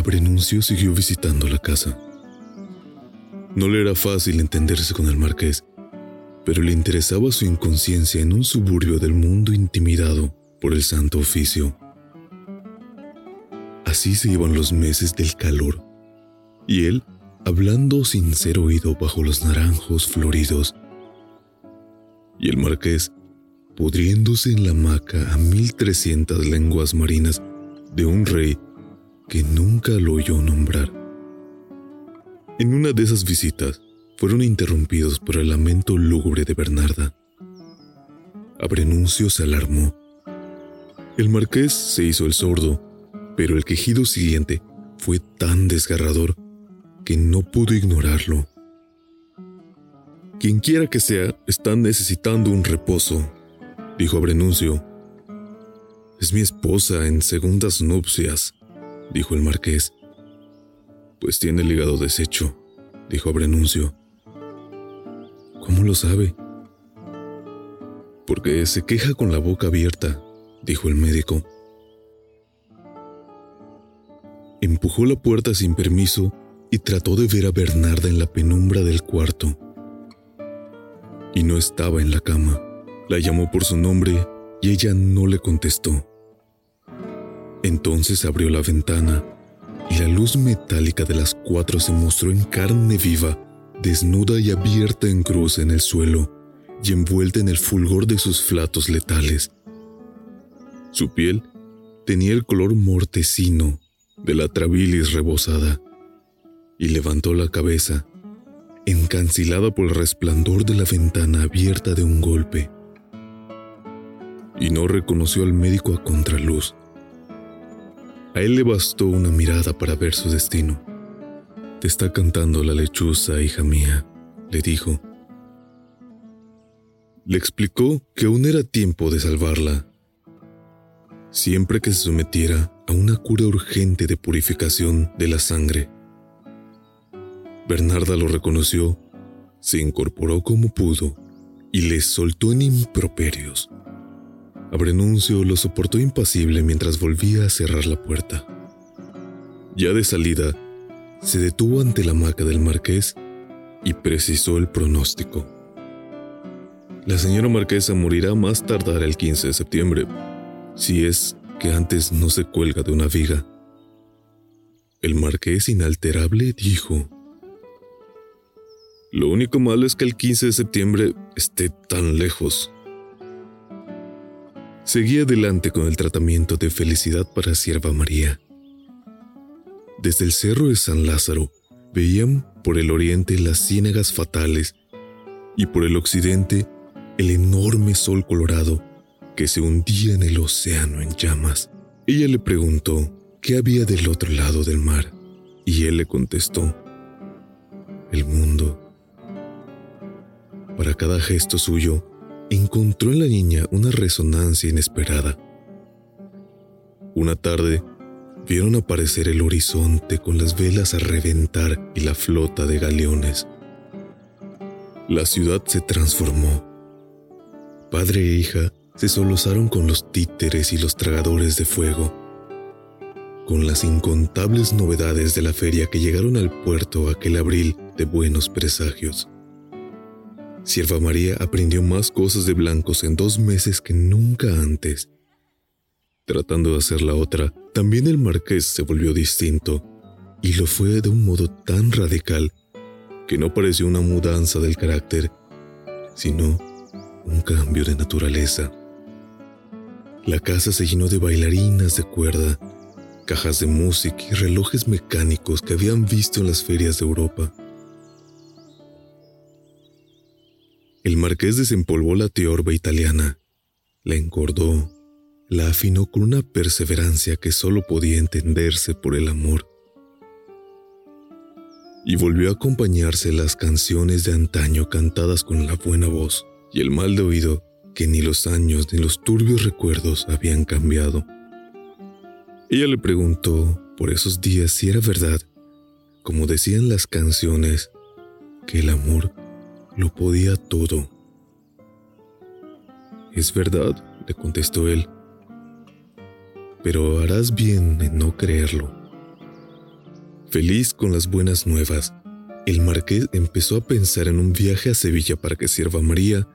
Abrenuncio siguió visitando la casa. No le era fácil entenderse con el marqués, pero le interesaba su inconsciencia en un suburbio del mundo intimidado por el santo oficio. Así se iban los meses del calor, y él hablando sin ser oído bajo los naranjos floridos, y el marqués pudriéndose en la hamaca a mil trescientas lenguas marinas de un rey que nunca lo oyó nombrar. En una de esas visitas fueron interrumpidos por el lamento lúgubre de Bernarda. Abrenuncio se alarmó. El marqués se hizo el sordo, pero el quejido siguiente fue tan desgarrador que no pudo ignorarlo. Quien quiera que sea, está necesitando un reposo, dijo Abrenuncio. Es mi esposa en segundas nupcias dijo el marqués. Pues tiene el hígado deshecho, dijo Abrenuncio. ¿Cómo lo sabe? Porque se queja con la boca abierta, dijo el médico. Empujó la puerta sin permiso y trató de ver a Bernarda en la penumbra del cuarto. Y no estaba en la cama. La llamó por su nombre y ella no le contestó. Entonces abrió la ventana y la luz metálica de las cuatro se mostró en carne viva, desnuda y abierta en cruz en el suelo y envuelta en el fulgor de sus flatos letales. Su piel tenía el color mortecino de la trabilis rebosada y levantó la cabeza, encancilada por el resplandor de la ventana abierta de un golpe. Y no reconoció al médico a contraluz a él le bastó una mirada para ver su destino. Te está cantando la lechuza, hija mía, le dijo. Le explicó que aún era tiempo de salvarla. Siempre que se sometiera a una cura urgente de purificación de la sangre. Bernarda lo reconoció, se incorporó como pudo y le soltó en improperios. Abrenuncio lo soportó impasible mientras volvía a cerrar la puerta. Ya de salida, se detuvo ante la hamaca del marqués y precisó el pronóstico. La señora marquesa morirá más tardar el 15 de septiembre, si es que antes no se cuelga de una viga. El marqués inalterable dijo, Lo único malo es que el 15 de septiembre esté tan lejos. Seguía adelante con el tratamiento de felicidad para Sierva María. Desde el cerro de San Lázaro veían por el oriente las ciénagas fatales y por el occidente el enorme sol colorado que se hundía en el océano en llamas. Ella le preguntó qué había del otro lado del mar y él le contestó, el mundo. Para cada gesto suyo, encontró en la niña una resonancia inesperada. Una tarde, vieron aparecer el horizonte con las velas a reventar y la flota de galeones. La ciudad se transformó. Padre e hija se solozaron con los títeres y los tragadores de fuego, con las incontables novedades de la feria que llegaron al puerto aquel abril de buenos presagios. Sierva María aprendió más cosas de blancos en dos meses que nunca antes. Tratando de hacer la otra, también el marqués se volvió distinto, y lo fue de un modo tan radical que no pareció una mudanza del carácter, sino un cambio de naturaleza. La casa se llenó de bailarinas de cuerda, cajas de música y relojes mecánicos que habían visto en las ferias de Europa. El marqués desempolvó la teorba italiana, la encordó, la afinó con una perseverancia que solo podía entenderse por el amor. Y volvió a acompañarse las canciones de antaño cantadas con la buena voz y el mal de oído que ni los años ni los turbios recuerdos habían cambiado. Ella le preguntó por esos días si era verdad, como decían las canciones, que el amor lo podía todo. Es verdad, le contestó él, pero harás bien en no creerlo. Feliz con las buenas nuevas, el marqués empezó a pensar en un viaje a Sevilla para que Sierva María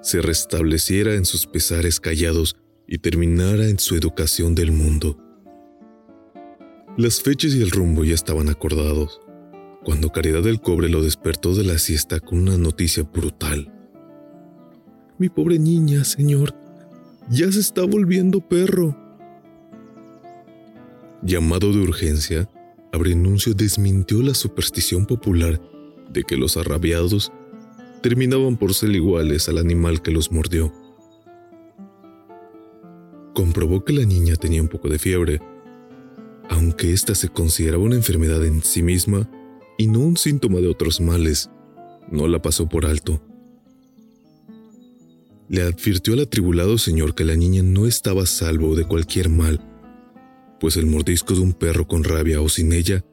se restableciera en sus pesares callados y terminara en su educación del mundo. Las fechas y el rumbo ya estaban acordados cuando Caridad del Cobre lo despertó de la siesta con una noticia brutal. Mi pobre niña, señor, ya se está volviendo perro. Llamado de urgencia, Abrenuncio desmintió la superstición popular de que los arrabiados terminaban por ser iguales al animal que los mordió. Comprobó que la niña tenía un poco de fiebre, aunque ésta se consideraba una enfermedad en sí misma y no un síntoma de otros males, no la pasó por alto. Le advirtió al atribulado señor que la niña no estaba salvo de cualquier mal, pues el mordisco de un perro con rabia o sin ella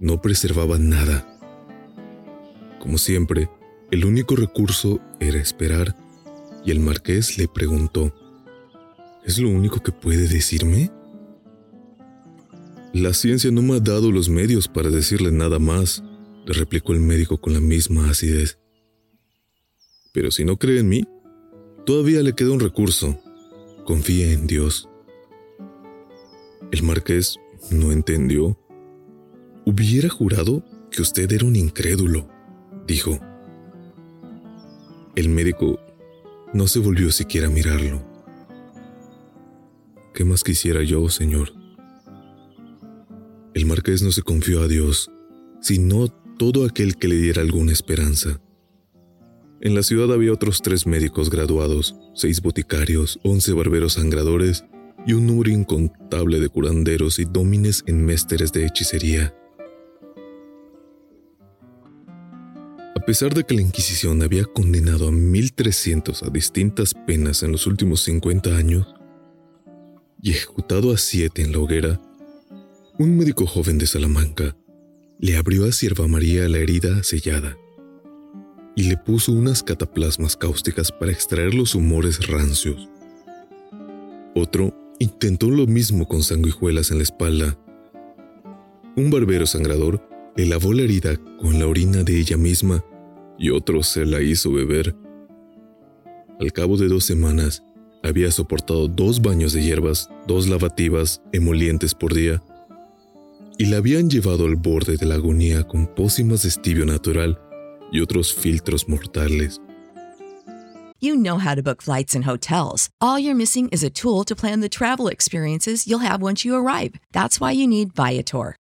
no preservaba nada. Como siempre, el único recurso era esperar, y el marqués le preguntó, ¿Es lo único que puede decirme? La ciencia no me ha dado los medios para decirle nada más, le replicó el médico con la misma acidez. Pero si no cree en mí, todavía le queda un recurso. Confíe en Dios. El marqués no entendió. Hubiera jurado que usted era un incrédulo, dijo. El médico no se volvió siquiera a mirarlo. ¿Qué más quisiera yo, señor? El marqués no se confió a Dios, sino todo aquel que le diera alguna esperanza. En la ciudad había otros tres médicos graduados, seis boticarios, once barberos sangradores y un número incontable de curanderos y dómines en mésteres de hechicería. A pesar de que la Inquisición había condenado a 1300 a distintas penas en los últimos 50 años y ejecutado a siete en la hoguera, un médico joven de Salamanca le abrió a Sierva María la herida sellada y le puso unas cataplasmas cáusticas para extraer los humores rancios. Otro intentó lo mismo con sanguijuelas en la espalda. Un barbero sangrador le lavó la herida con la orina de ella misma y otro se la hizo beber. Al cabo de dos semanas, había soportado dos baños de hierbas, dos lavativas emolientes por día y la habían llevado al borde de la agonía con pócimas de estibio natural y otros filtros mortales. You know how to book flights and hotels. All you're missing is a tool to plan the travel experiences you'll have once you arrive. That's why you need Viator.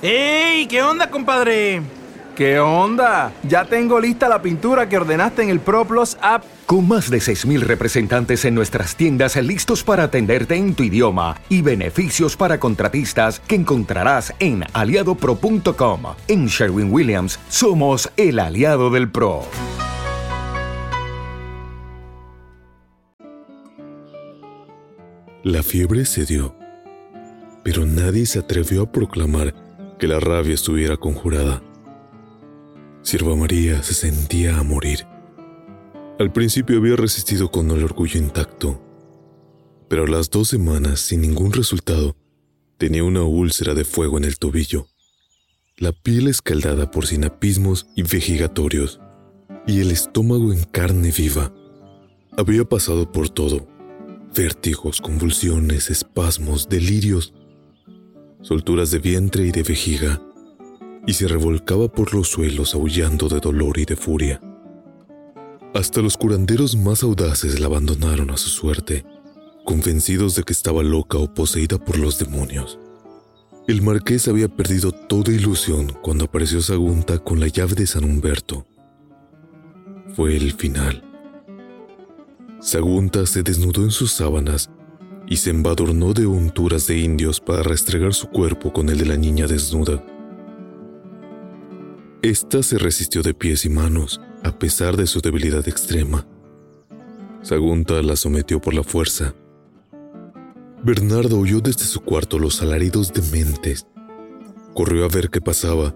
¡Ey! ¿Qué onda, compadre? ¿Qué onda? Ya tengo lista la pintura que ordenaste en el ProPlus app. Con más de 6.000 representantes en nuestras tiendas listos para atenderte en tu idioma y beneficios para contratistas que encontrarás en aliadopro.com. En Sherwin Williams somos el aliado del PRO. La fiebre cedió, pero nadie se atrevió a proclamar que la rabia estuviera conjurada. Sierva María se sentía a morir. Al principio había resistido con el orgullo intacto, pero a las dos semanas, sin ningún resultado, tenía una úlcera de fuego en el tobillo, la piel escaldada por sinapismos y vejigatorios, y el estómago en carne viva. Había pasado por todo, vértigos, convulsiones, espasmos, delirios, solturas de vientre y de vejiga, y se revolcaba por los suelos aullando de dolor y de furia. Hasta los curanderos más audaces la abandonaron a su suerte, convencidos de que estaba loca o poseída por los demonios. El marqués había perdido toda ilusión cuando apareció Sagunta con la llave de San Humberto. Fue el final. Sagunta se desnudó en sus sábanas y se embadurnó de unturas de indios para restregar su cuerpo con el de la niña desnuda. Esta se resistió de pies y manos, a pesar de su debilidad extrema. Sagunta la sometió por la fuerza. Bernardo oyó desde su cuarto los alaridos dementes. Corrió a ver qué pasaba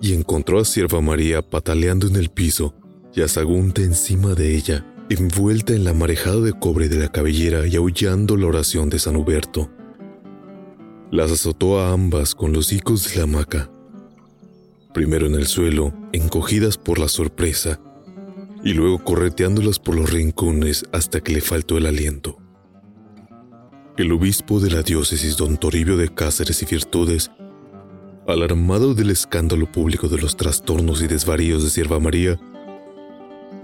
y encontró a Sierva María pataleando en el piso y a Sagunta encima de ella envuelta en la marejada de cobre de la cabellera y aullando la oración de San Huberto. Las azotó a ambas con los hicos de la hamaca, primero en el suelo, encogidas por la sorpresa, y luego correteándolas por los rincones hasta que le faltó el aliento. El obispo de la diócesis, don Toribio de Cáceres y Virtudes, alarmado del escándalo público de los trastornos y desvaríos de Sierva María,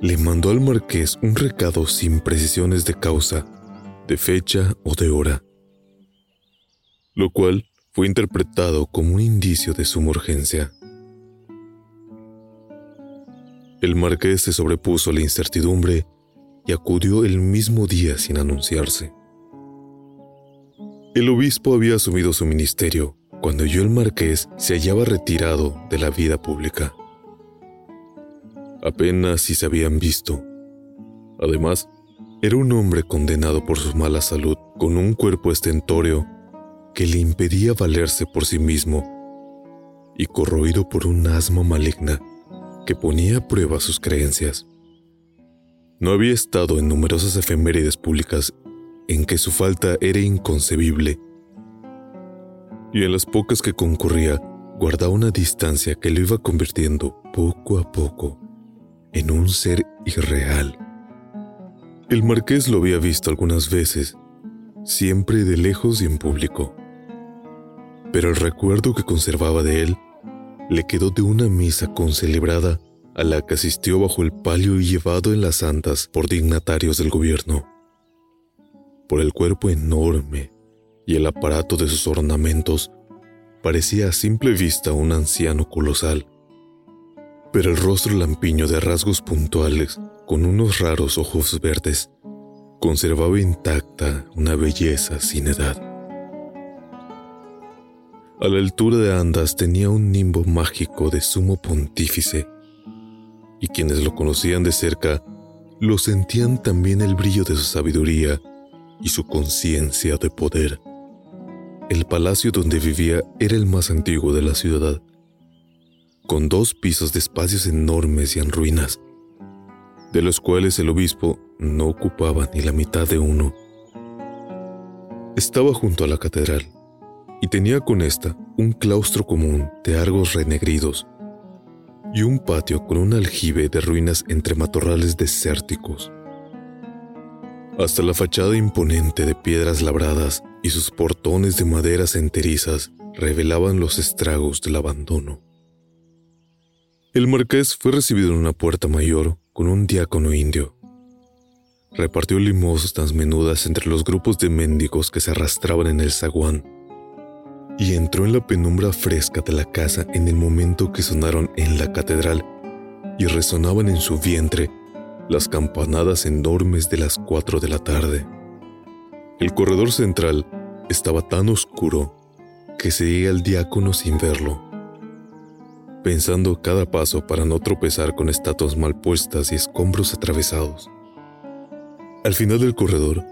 le mandó al marqués un recado sin precisiones de causa, de fecha o de hora, lo cual fue interpretado como un indicio de suma urgencia. El marqués se sobrepuso a la incertidumbre y acudió el mismo día sin anunciarse. El obispo había asumido su ministerio cuando yo el marqués se hallaba retirado de la vida pública. Apenas si se habían visto. Además, era un hombre condenado por su mala salud, con un cuerpo estentóreo que le impedía valerse por sí mismo y corroído por un asma maligna que ponía a prueba sus creencias. No había estado en numerosas efemérides públicas en que su falta era inconcebible, y en las pocas que concurría guardaba una distancia que lo iba convirtiendo poco a poco en un ser irreal. El marqués lo había visto algunas veces, siempre de lejos y en público. Pero el recuerdo que conservaba de él le quedó de una misa concelebrada a la que asistió bajo el palio y llevado en las santas por dignatarios del gobierno. Por el cuerpo enorme y el aparato de sus ornamentos, parecía a simple vista un anciano colosal pero el rostro lampiño de rasgos puntuales, con unos raros ojos verdes, conservaba intacta una belleza sin edad. A la altura de Andas tenía un nimbo mágico de sumo pontífice, y quienes lo conocían de cerca lo sentían también el brillo de su sabiduría y su conciencia de poder. El palacio donde vivía era el más antiguo de la ciudad con dos pisos de espacios enormes y en ruinas, de los cuales el obispo no ocupaba ni la mitad de uno. Estaba junto a la catedral y tenía con esta un claustro común de argos renegridos y un patio con un aljibe de ruinas entre matorrales desérticos. Hasta la fachada imponente de piedras labradas y sus portones de maderas enterizas revelaban los estragos del abandono. El marqués fue recibido en una puerta mayor con un diácono indio. Repartió limosnas menudas entre los grupos de mendigos que se arrastraban en el zaguán y entró en la penumbra fresca de la casa en el momento que sonaron en la catedral y resonaban en su vientre las campanadas enormes de las cuatro de la tarde. El corredor central estaba tan oscuro que seguía al diácono sin verlo pensando cada paso para no tropezar con estatuas mal puestas y escombros atravesados. Al final del corredor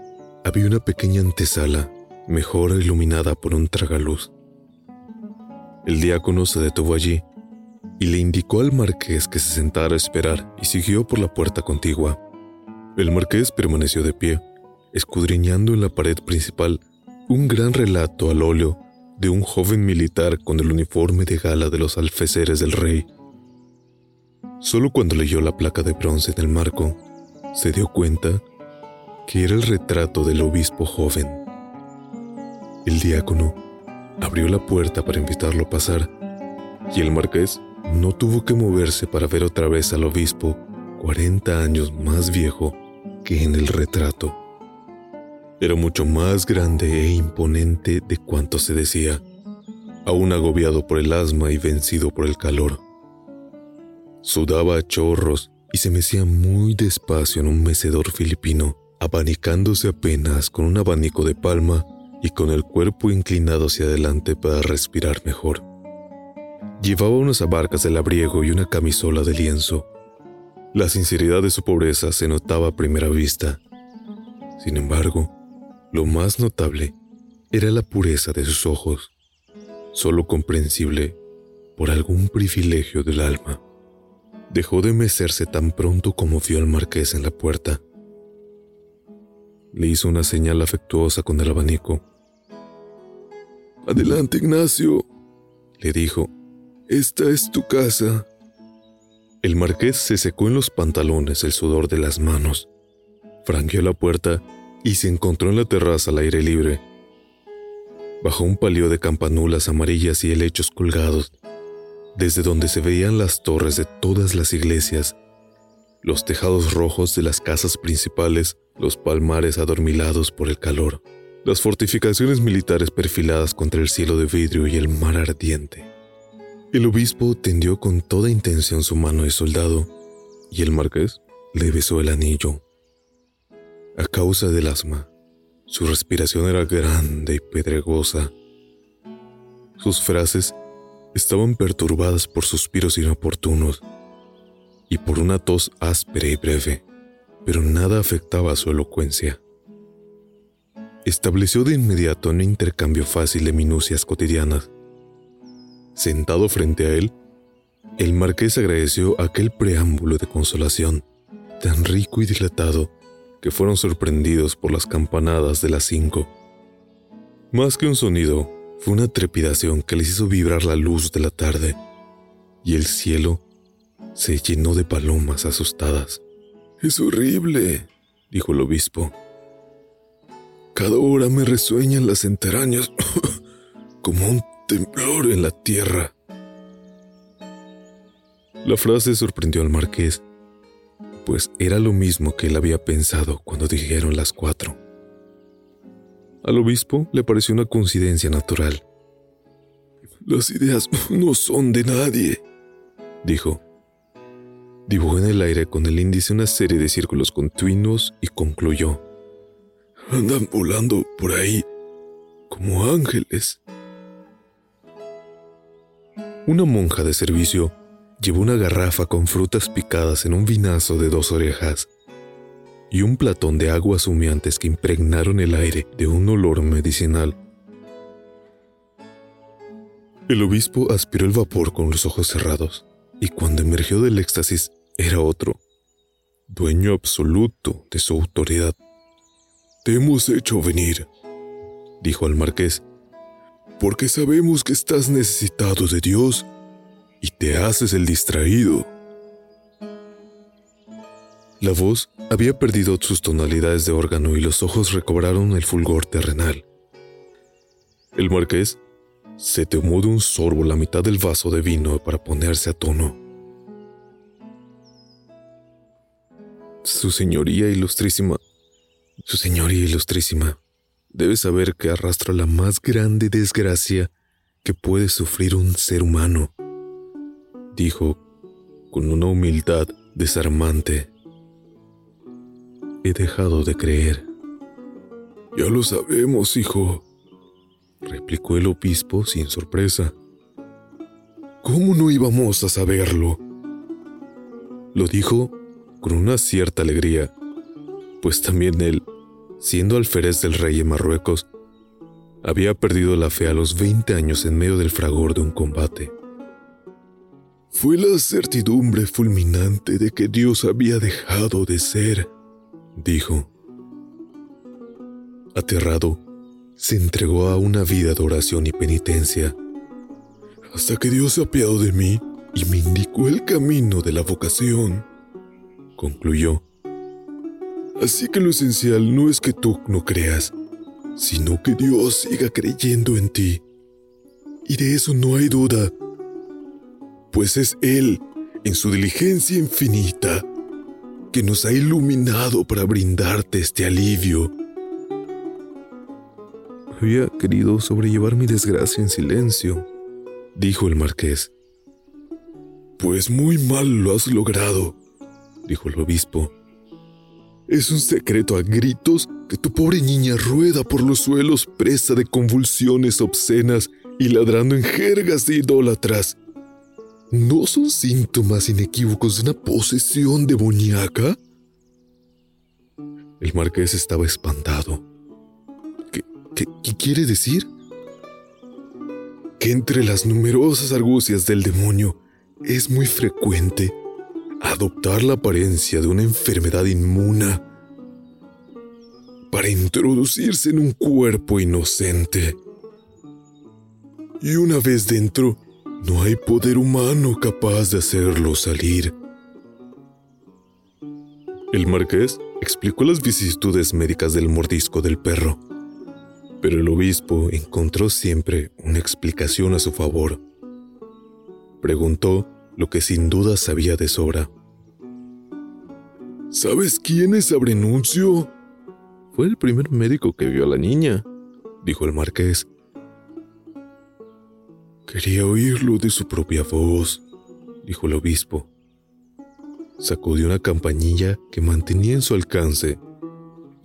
había una pequeña antesala, mejor iluminada por un tragaluz. El diácono se detuvo allí y le indicó al marqués que se sentara a esperar y siguió por la puerta contigua. El marqués permaneció de pie, escudriñando en la pared principal un gran relato al óleo de un joven militar con el uniforme de gala de los alfeceres del rey. Solo cuando leyó la placa de bronce en el marco, se dio cuenta que era el retrato del obispo joven. El diácono abrió la puerta para invitarlo a pasar y el marqués no tuvo que moverse para ver otra vez al obispo 40 años más viejo que en el retrato. Era mucho más grande e imponente de cuanto se decía, aún agobiado por el asma y vencido por el calor. Sudaba a chorros y se mecía muy despacio en un mecedor filipino, abanicándose apenas con un abanico de palma y con el cuerpo inclinado hacia adelante para respirar mejor. Llevaba unas abarcas de labriego y una camisola de lienzo. La sinceridad de su pobreza se notaba a primera vista. Sin embargo, lo más notable era la pureza de sus ojos, solo comprensible por algún privilegio del alma. Dejó de mecerse tan pronto como vio al marqués en la puerta. Le hizo una señal afectuosa con el abanico. Adelante, Ignacio, le dijo. Esta es tu casa. El marqués se secó en los pantalones el sudor de las manos, franqueó la puerta y se encontró en la terraza al aire libre. Bajo un palio de campanulas amarillas y helechos colgados, desde donde se veían las torres de todas las iglesias, los tejados rojos de las casas principales, los palmares adormilados por el calor las fortificaciones militares perfiladas contra el cielo de vidrio y el mar ardiente. El obispo tendió con toda intención su mano de soldado y el marqués le besó el anillo. A causa del asma, su respiración era grande y pedregosa. Sus frases estaban perturbadas por suspiros inoportunos y por una tos áspera y breve, pero nada afectaba su elocuencia estableció de inmediato un intercambio fácil de minucias cotidianas. Sentado frente a él, el marqués agradeció aquel preámbulo de consolación, tan rico y dilatado, que fueron sorprendidos por las campanadas de las cinco. Más que un sonido, fue una trepidación que les hizo vibrar la luz de la tarde, y el cielo se llenó de palomas asustadas. Es horrible, dijo el obispo. Cada hora me resueñan las entrañas como un temblor en la tierra. La frase sorprendió al marqués, pues era lo mismo que él había pensado cuando dijeron las cuatro. Al obispo le pareció una coincidencia natural. Las ideas no son de nadie, dijo. Dibujó en el aire con el índice una serie de círculos continuos y concluyó. Andan volando por ahí como ángeles. Una monja de servicio llevó una garrafa con frutas picadas en un vinazo de dos orejas y un platón de aguas humeantes que impregnaron el aire de un olor medicinal. El obispo aspiró el vapor con los ojos cerrados y cuando emergió del éxtasis era otro, dueño absoluto de su autoridad. Te hemos hecho venir, dijo al marqués, porque sabemos que estás necesitado de Dios y te haces el distraído. La voz había perdido sus tonalidades de órgano y los ojos recobraron el fulgor terrenal. El marqués se tomó de un sorbo la mitad del vaso de vino para ponerse a tono. Su señoría ilustrísima su señoría ilustrísima, debe saber que arrastro la más grande desgracia que puede sufrir un ser humano, dijo con una humildad desarmante. He dejado de creer. Ya lo sabemos, hijo, replicó el obispo sin sorpresa. ¿Cómo no íbamos a saberlo? Lo dijo con una cierta alegría pues también él, siendo alférez del rey en Marruecos, había perdido la fe a los 20 años en medio del fragor de un combate. Fue la certidumbre fulminante de que Dios había dejado de ser, dijo. Aterrado, se entregó a una vida de oración y penitencia, hasta que Dios se apiadó de mí y me indicó el camino de la vocación, concluyó. Así que lo esencial no es que tú no creas, sino que Dios siga creyendo en ti. Y de eso no hay duda, pues es Él, en su diligencia infinita, que nos ha iluminado para brindarte este alivio. Había querido sobrellevar mi desgracia en silencio, dijo el marqués. Pues muy mal lo has logrado, dijo el obispo. Es un secreto a gritos que tu pobre niña rueda por los suelos presa de convulsiones obscenas y ladrando en jergas de idólatras. ¿No son síntomas inequívocos de una posesión demoníaca? El marqués estaba espantado. ¿Qué, quiere decir? Que entre las numerosas argucias del demonio es muy frecuente adoptar la apariencia de una enfermedad inmuna para introducirse en un cuerpo inocente. Y una vez dentro, no hay poder humano capaz de hacerlo salir. El marqués explicó las vicisitudes médicas del mordisco del perro, pero el obispo encontró siempre una explicación a su favor. Preguntó lo que sin duda sabía de sobra. ¿Sabes quién es Abrenuncio? Fue el primer médico que vio a la niña, dijo el marqués. Quería oírlo de su propia voz, dijo el obispo. Sacudió una campanilla que mantenía en su alcance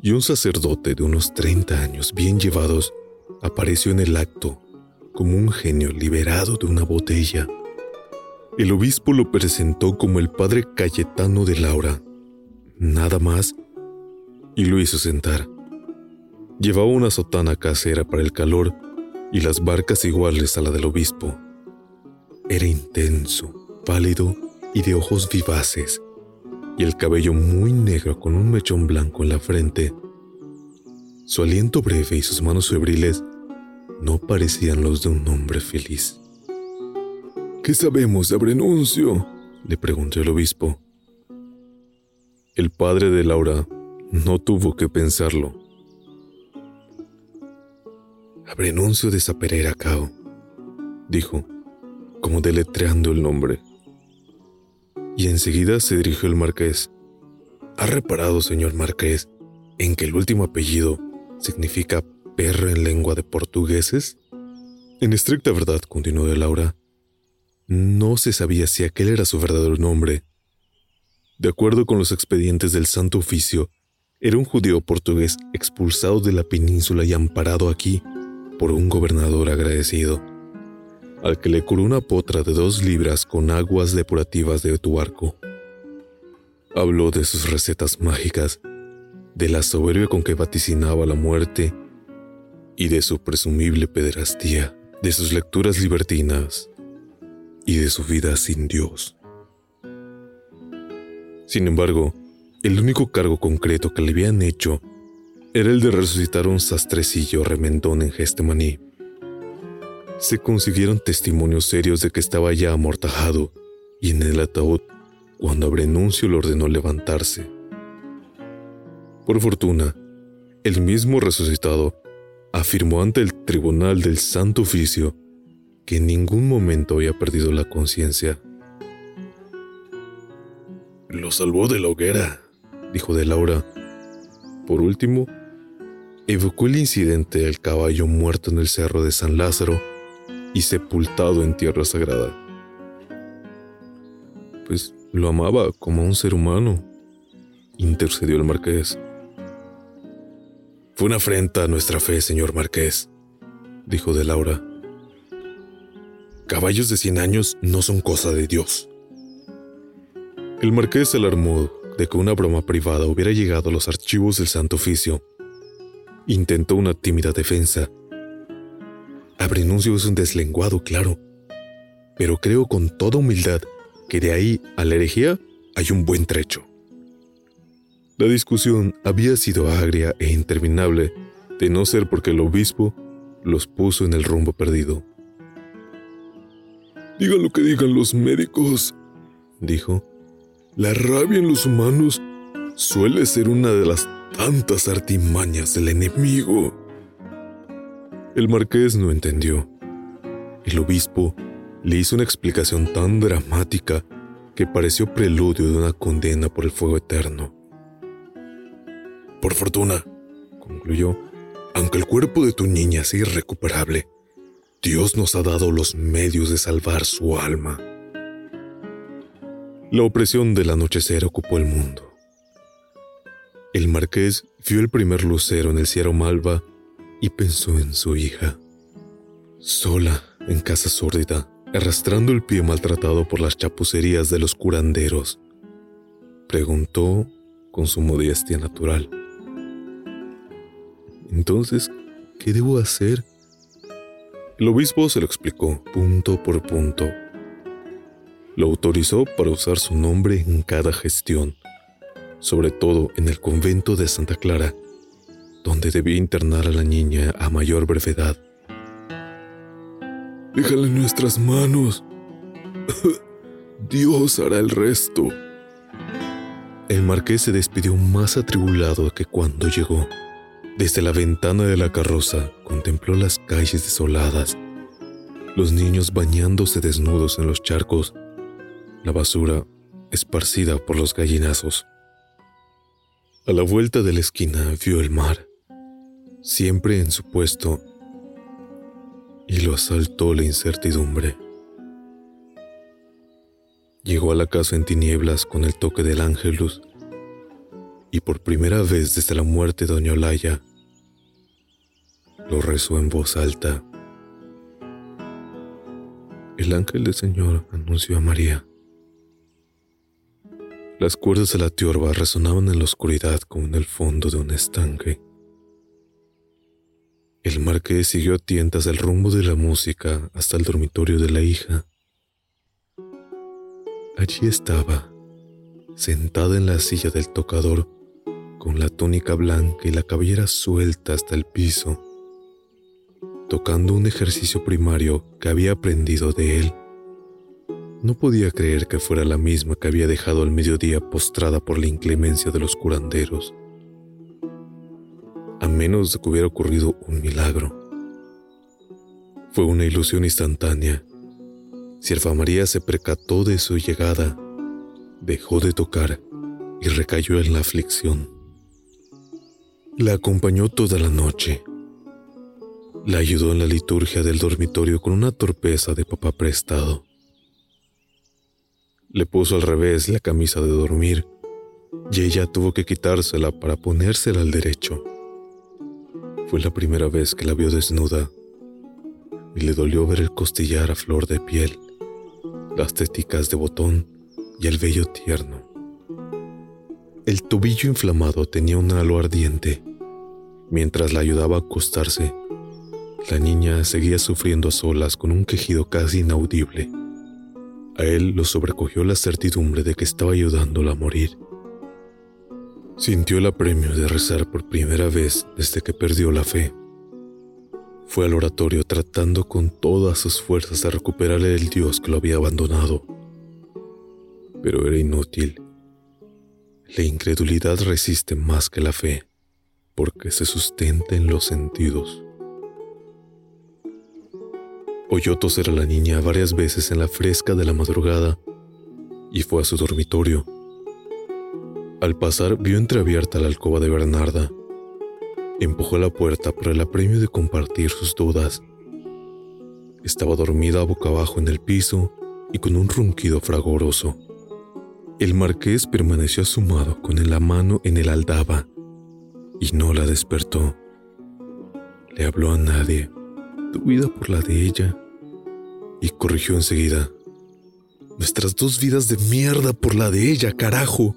y un sacerdote de unos 30 años bien llevados apareció en el acto como un genio liberado de una botella. El obispo lo presentó como el padre Cayetano de Laura, nada más, y lo hizo sentar. Llevaba una sotana casera para el calor y las barcas iguales a la del obispo. Era intenso, pálido y de ojos vivaces, y el cabello muy negro con un mechón blanco en la frente. Su aliento breve y sus manos febriles no parecían los de un hombre feliz. ¿Qué sabemos de Abrenuncio? le preguntó el obispo. El padre de Laura no tuvo que pensarlo. Abrenuncio de Saperera Cao, dijo, como deletreando el nombre. Y enseguida se dirigió el marqués. ¿Ha reparado, señor marqués, en que el último apellido significa perro en lengua de portugueses? En estricta verdad, continuó de Laura, no se sabía si aquel era su verdadero nombre. De acuerdo con los expedientes del Santo Oficio, era un judío portugués expulsado de la península y amparado aquí por un gobernador agradecido, al que le curó una potra de dos libras con aguas depurativas de Tuarco. Habló de sus recetas mágicas, de la soberbia con que vaticinaba la muerte y de su presumible pederastía, de sus lecturas libertinas y de su vida sin Dios. Sin embargo, el único cargo concreto que le habían hecho era el de resucitar un sastrecillo remendón en Gestemaní. Se consiguieron testimonios serios de que estaba ya amortajado y en el ataúd cuando Abrenuncio le ordenó levantarse. Por fortuna, el mismo resucitado afirmó ante el tribunal del Santo Oficio que en ningún momento había perdido la conciencia. Lo salvó de la hoguera, dijo de Laura. Por último, evocó el incidente del caballo muerto en el cerro de San Lázaro y sepultado en tierra sagrada. Pues lo amaba como a un ser humano, intercedió el marqués. Fue una afrenta a nuestra fe, señor marqués, dijo de Laura. Caballos de cien años no son cosa de Dios. El marqués se alarmó de que una broma privada hubiera llegado a los archivos del Santo Oficio. Intentó una tímida defensa. Abrenuncio es un deslenguado, claro, pero creo con toda humildad que de ahí a la herejía hay un buen trecho. La discusión había sido agria e interminable, de no ser porque el obispo los puso en el rumbo perdido. Digan lo que digan los médicos, dijo. La rabia en los humanos suele ser una de las tantas artimañas del enemigo. El marqués no entendió. El obispo le hizo una explicación tan dramática que pareció preludio de una condena por el fuego eterno. Por fortuna, concluyó, aunque el cuerpo de tu niña sea irrecuperable, Dios nos ha dado los medios de salvar su alma. La opresión del anochecer ocupó el mundo. El marqués vio el primer lucero en el cielo malva y pensó en su hija, sola en casa sórdida, arrastrando el pie maltratado por las chapucerías de los curanderos. Preguntó con su modestia natural. Entonces, ¿qué debo hacer? El obispo se lo explicó punto por punto. Lo autorizó para usar su nombre en cada gestión, sobre todo en el convento de Santa Clara, donde debía internar a la niña a mayor brevedad. Déjala en nuestras manos. Dios hará el resto. El marqués se despidió más atribulado que cuando llegó. Desde la ventana de la carroza contempló las calles desoladas, los niños bañándose desnudos en los charcos, la basura esparcida por los gallinazos. A la vuelta de la esquina vio el mar, siempre en su puesto, y lo asaltó la incertidumbre. Llegó a la casa en tinieblas con el toque del ángelus y por primera vez desde la muerte de Doña Olaya, lo rezó en voz alta. El ángel del Señor anunció a María. Las cuerdas de la tiorba resonaban en la oscuridad como en el fondo de un estanque. El marqués siguió a tientas el rumbo de la música hasta el dormitorio de la hija. Allí estaba, sentada en la silla del tocador, con la túnica blanca y la cabellera suelta hasta el piso tocando un ejercicio primario que había aprendido de él. No podía creer que fuera la misma que había dejado al mediodía postrada por la inclemencia de los curanderos. A menos de que hubiera ocurrido un milagro. Fue una ilusión instantánea. Sierva María se percató de su llegada, dejó de tocar y recayó en la aflicción. La acompañó toda la noche la ayudó en la liturgia del dormitorio con una torpeza de papá prestado. Le puso al revés la camisa de dormir y ella tuvo que quitársela para ponérsela al derecho. Fue la primera vez que la vio desnuda y le dolió ver el costillar a flor de piel, las teticas de botón y el vello tierno. El tobillo inflamado tenía un halo ardiente. Mientras la ayudaba a acostarse, la niña seguía sufriendo a solas con un quejido casi inaudible. A él lo sobrecogió la certidumbre de que estaba ayudándola a morir. Sintió el apremio de rezar por primera vez desde que perdió la fe. Fue al oratorio tratando con todas sus fuerzas de recuperarle el Dios que lo había abandonado. Pero era inútil. La incredulidad resiste más que la fe, porque se sustenta en los sentidos. Oyó toser a la niña varias veces en la fresca de la madrugada y fue a su dormitorio. Al pasar vio entreabierta la alcoba de Bernarda. Empujó la puerta por el apremio de compartir sus dudas. Estaba dormida boca abajo en el piso y con un ronquido fragoroso. El marqués permaneció asomado con la mano en el aldaba y no la despertó. Le habló a nadie tu vida por la de ella. Y corrigió enseguida. Nuestras dos vidas de mierda por la de ella, carajo.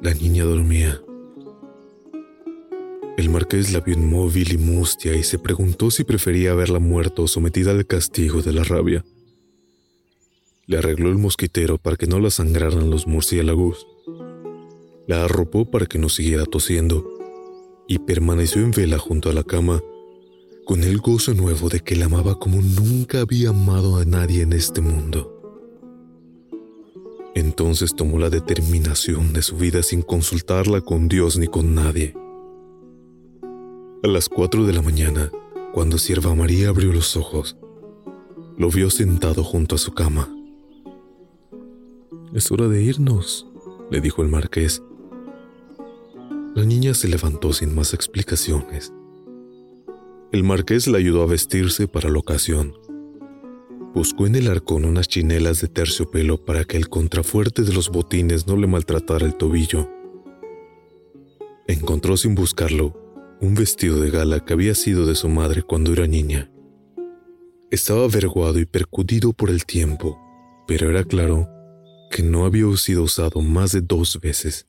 La niña dormía. El marqués la vio inmóvil y mustia y se preguntó si prefería haberla muerto o sometida al castigo de la rabia. Le arregló el mosquitero para que no la sangraran los murciélagos. La arropó para que no siguiera tosiendo y permaneció en vela junto a la cama con el gozo nuevo de que la amaba como nunca había amado a nadie en este mundo. Entonces tomó la determinación de su vida sin consultarla con Dios ni con nadie. A las cuatro de la mañana, cuando Sierva María abrió los ojos, lo vio sentado junto a su cama. Es hora de irnos, le dijo el marqués. La niña se levantó sin más explicaciones. El marqués la ayudó a vestirse para la ocasión. Buscó en el arcón unas chinelas de terciopelo para que el contrafuerte de los botines no le maltratara el tobillo. Encontró sin buscarlo un vestido de gala que había sido de su madre cuando era niña. Estaba averguado y percudido por el tiempo, pero era claro que no había sido usado más de dos veces.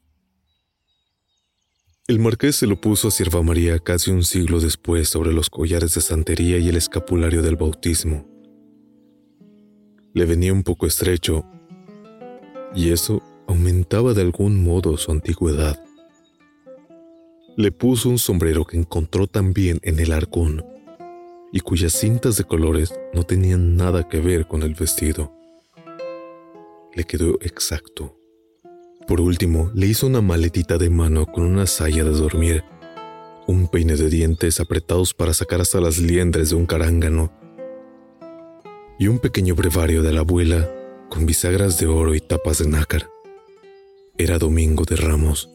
El marqués se lo puso a Sierva María casi un siglo después sobre los collares de santería y el escapulario del bautismo. Le venía un poco estrecho, y eso aumentaba de algún modo su antigüedad. Le puso un sombrero que encontró también en el arcón, y cuyas cintas de colores no tenían nada que ver con el vestido. Le quedó exacto. Por último, le hizo una maletita de mano con una saya de dormir, un peine de dientes apretados para sacar hasta las liendres de un carángano, y un pequeño brevario de la abuela con bisagras de oro y tapas de nácar. Era domingo de ramos.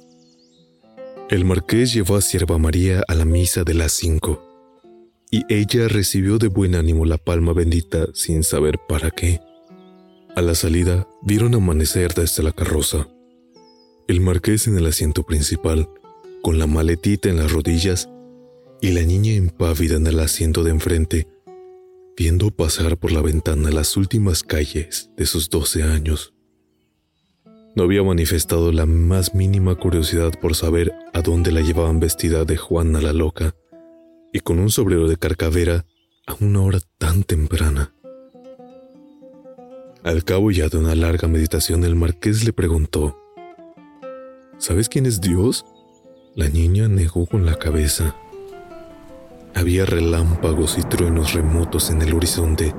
El marqués llevó a Sierva María a la misa de las cinco, y ella recibió de buen ánimo la palma bendita sin saber para qué. A la salida vieron amanecer desde la carroza. El marqués en el asiento principal, con la maletita en las rodillas, y la niña impávida en el asiento de enfrente, viendo pasar por la ventana las últimas calles de sus doce años. No había manifestado la más mínima curiosidad por saber a dónde la llevaban vestida de Juana la loca y con un sombrero de carcavera a una hora tan temprana. Al cabo ya de una larga meditación el marqués le preguntó, ¿Sabes quién es Dios? La niña negó con la cabeza. Había relámpagos y truenos remotos en el horizonte,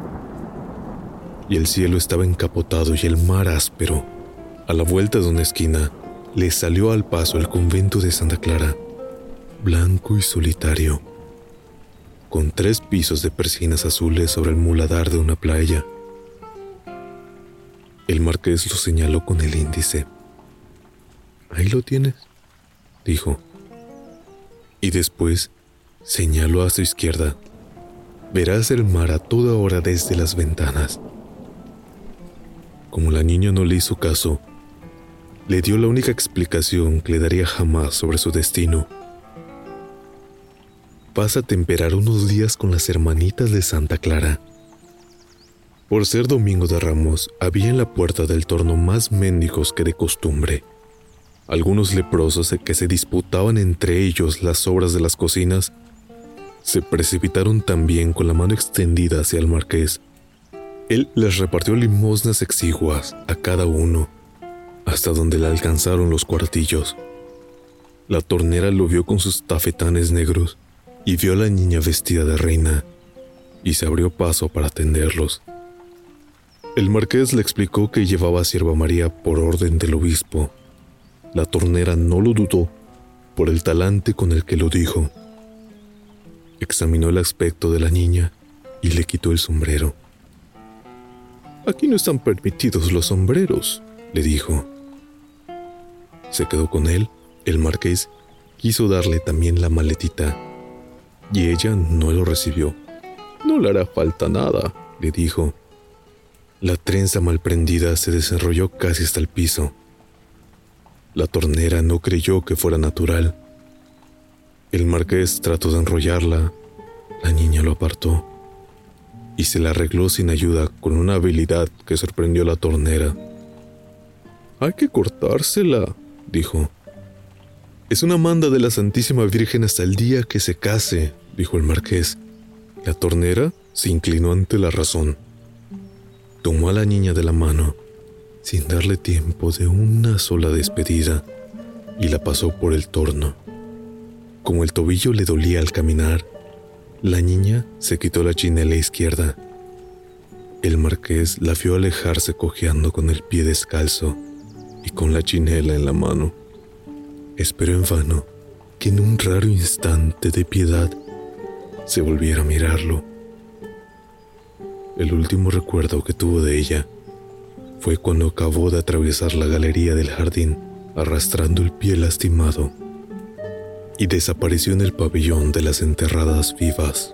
y el cielo estaba encapotado y el mar áspero. A la vuelta de una esquina, le salió al paso el convento de Santa Clara, blanco y solitario, con tres pisos de persianas azules sobre el muladar de una playa. El marqués lo señaló con el índice. Ahí lo tienes, dijo. Y después señaló a su izquierda. Verás el mar a toda hora desde las ventanas. Como la niña no le hizo caso, le dio la única explicación que le daría jamás sobre su destino. Vas a temperar unos días con las hermanitas de Santa Clara. Por ser domingo de Ramos, había en la puerta del torno más mendigos que de costumbre algunos leprosos que se disputaban entre ellos las obras de las cocinas, se precipitaron también con la mano extendida hacia el marqués. Él les repartió limosnas exiguas a cada uno, hasta donde le alcanzaron los cuartillos. La tornera lo vio con sus tafetanes negros y vio a la niña vestida de reina, y se abrió paso para atenderlos. El marqués le explicó que llevaba a Sierva María por orden del obispo la tornera no lo dudó por el talante con el que lo dijo. Examinó el aspecto de la niña y le quitó el sombrero. Aquí no están permitidos los sombreros, le dijo. Se quedó con él, el marqués quiso darle también la maletita, y ella no lo recibió. No le hará falta nada, le dijo. La trenza mal prendida se desarrolló casi hasta el piso. La tornera no creyó que fuera natural. El marqués trató de enrollarla, la niña lo apartó y se la arregló sin ayuda con una habilidad que sorprendió a la tornera. Hay que cortársela, dijo. Es una manda de la Santísima Virgen hasta el día que se case, dijo el marqués. La tornera se inclinó ante la razón. Tomó a la niña de la mano sin darle tiempo de una sola despedida y la pasó por el torno. Como el tobillo le dolía al caminar, la niña se quitó la chinela izquierda. El marqués la vio alejarse cojeando con el pie descalzo y con la chinela en la mano. Esperó en vano que en un raro instante de piedad se volviera a mirarlo. El último recuerdo que tuvo de ella fue cuando acabó de atravesar la galería del jardín arrastrando el pie lastimado y desapareció en el pabellón de las enterradas vivas.